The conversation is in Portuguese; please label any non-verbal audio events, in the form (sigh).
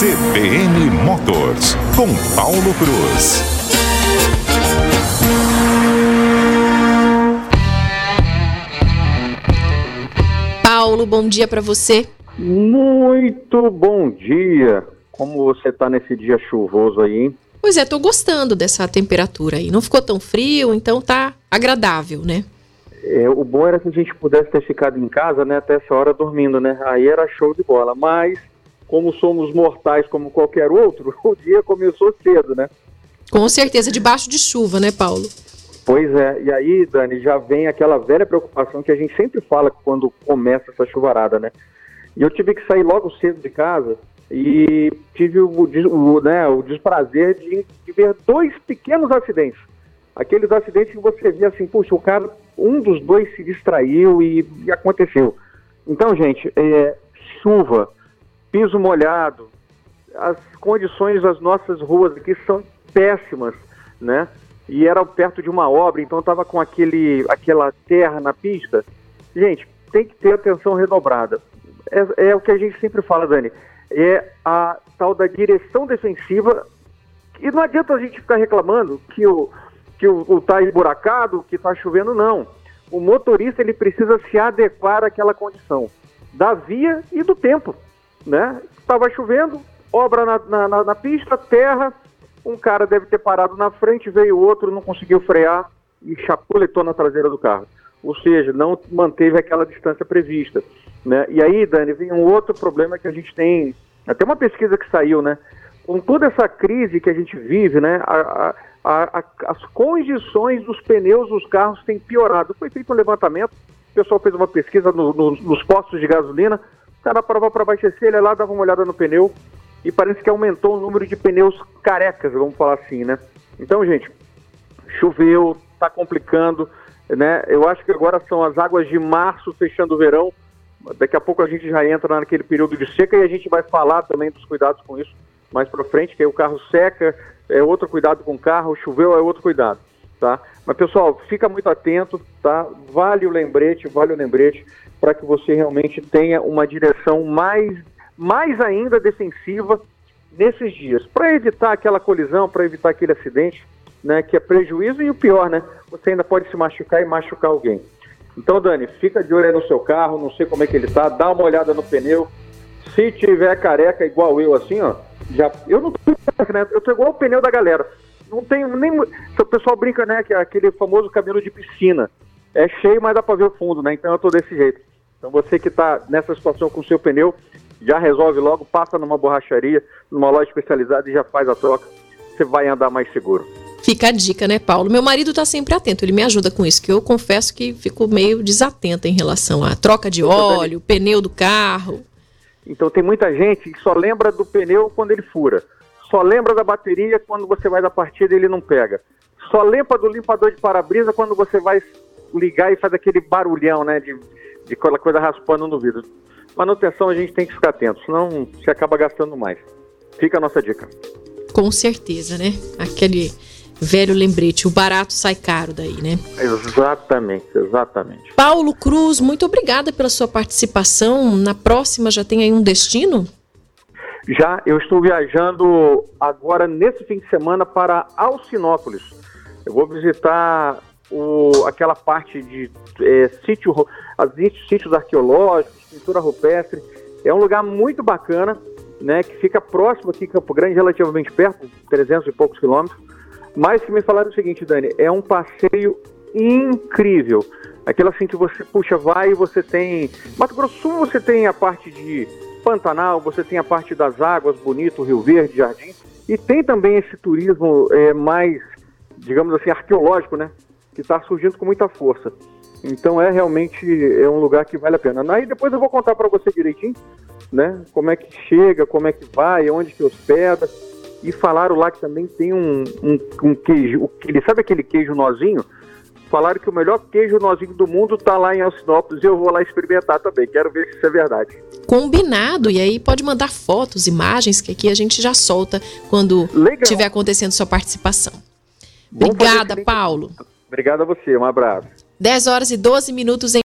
CBN Motors, com Paulo Cruz. Paulo, bom dia para você. Muito bom dia. Como você está nesse dia chuvoso aí, hein? Pois é, tô gostando dessa temperatura aí. Não ficou tão frio, então tá agradável, né? É, o bom era que a gente pudesse ter ficado em casa, né, até essa hora dormindo, né? Aí era show de bola. Mas, como somos mortais como qualquer outro, (laughs) o dia começou cedo, né? Com certeza, debaixo de chuva, né, Paulo? Pois é, e aí, Dani, já vem aquela velha preocupação que a gente sempre fala quando começa essa chuvarada, né? E eu tive que sair logo cedo de casa e tive o, o, né, o desprazer de, de ver dois pequenos acidentes. Aqueles acidentes que você vê assim, puxa, o cara, um dos dois se distraiu e, e aconteceu. Então, gente, é, chuva, piso molhado, as condições das nossas ruas aqui são péssimas, né? E era perto de uma obra, então estava com aquele, aquela terra na pista. Gente, tem que ter atenção redobrada. É, é o que a gente sempre fala, Dani é a tal da direção defensiva. E não adianta a gente ficar reclamando que o que o, o tá emburacado, que está chovendo, não. O motorista ele precisa se adequar àquela condição da via e do tempo, né? Estava chovendo, obra na, na, na, pista, terra, um cara deve ter parado na frente, veio outro, não conseguiu frear e chapuletou na traseira do carro. Ou seja, não manteve aquela distância prevista. Né? E aí, Dani, vem um outro problema que a gente tem, até uma pesquisa que saiu, né? Com toda essa crise que a gente vive, né? A, a, a, as condições dos pneus dos carros têm piorado. Foi feito um levantamento, o pessoal fez uma pesquisa no, no, nos postos de gasolina, o cara parava para abastecer, ele lá dava uma olhada no pneu e parece que aumentou o número de pneus carecas, vamos falar assim, né? Então, gente, choveu, está complicando, né? Eu acho que agora são as águas de março fechando o verão, Daqui a pouco a gente já entra naquele período de seca e a gente vai falar também dos cuidados com isso mais para frente, que aí o carro seca, é outro cuidado com o carro, choveu é outro cuidado, tá? Mas pessoal, fica muito atento, tá? Vale o lembrete, vale o lembrete para que você realmente tenha uma direção mais mais ainda defensiva nesses dias, para evitar aquela colisão, para evitar aquele acidente, né, que é prejuízo e o pior, né? Você ainda pode se machucar e machucar alguém. Então, Dani, fica de olho aí no seu carro, não sei como é que ele tá, dá uma olhada no pneu. Se tiver careca igual eu, assim, ó, já. Eu não tô careca, né? Eu tô igual o pneu da galera. Não tenho nem. O pessoal brinca, né, que é aquele famoso cabelo de piscina. É cheio, mas dá pra ver o fundo, né? Então eu tô desse jeito. Então você que tá nessa situação com o seu pneu, já resolve logo, passa numa borracharia, numa loja especializada e já faz a troca. Você vai andar mais seguro. Fica a dica, né, Paulo? Meu marido tá sempre atento, ele me ajuda com isso, que eu confesso que fico meio desatenta em relação à troca de óleo, pneu do carro. Então tem muita gente que só lembra do pneu quando ele fura. Só lembra da bateria quando você vai da partida e ele não pega. Só lembra do limpador de para-brisa quando você vai ligar e faz aquele barulhão, né, de, de aquela coisa raspando no vidro. Manutenção a gente tem que ficar atento, senão você acaba gastando mais. Fica a nossa dica. Com certeza, né? Aquele velho lembrete, o barato sai caro daí, né? Exatamente, exatamente. Paulo Cruz, muito obrigada pela sua participação. Na próxima já tem aí um destino? Já, eu estou viajando agora nesse fim de semana para Alcinópolis. Eu vou visitar o, aquela parte de é, sítio, sítios arqueológicos, pintura rupestre. É um lugar muito bacana, né, que fica próximo aqui, Campo Grande, relativamente perto, 300 e poucos quilômetros mas que me falaram o seguinte, Dani, é um passeio incrível. Aquilo assim que você, puxa, vai e você tem. Mato Grosso Sul você tem a parte de Pantanal, você tem a parte das águas, bonito, Rio Verde, Jardim, e tem também esse turismo é, mais, digamos assim, arqueológico, né? Que está surgindo com muita força. Então é realmente é um lugar que vale a pena. Aí depois eu vou contar para você direitinho, né? Como é que chega, como é que vai, onde que hospeda. E falaram lá que também tem um, um, um queijo, ele sabe aquele queijo nozinho? Falaram que o melhor queijo nozinho do mundo está lá em Alcinópolis e eu vou lá experimentar também. Quero ver se isso é verdade. Combinado. E aí pode mandar fotos, imagens, que aqui a gente já solta quando estiver acontecendo sua participação. Obrigada, Paulo. Obrigado a você. Um abraço. 10 horas e 12 minutos em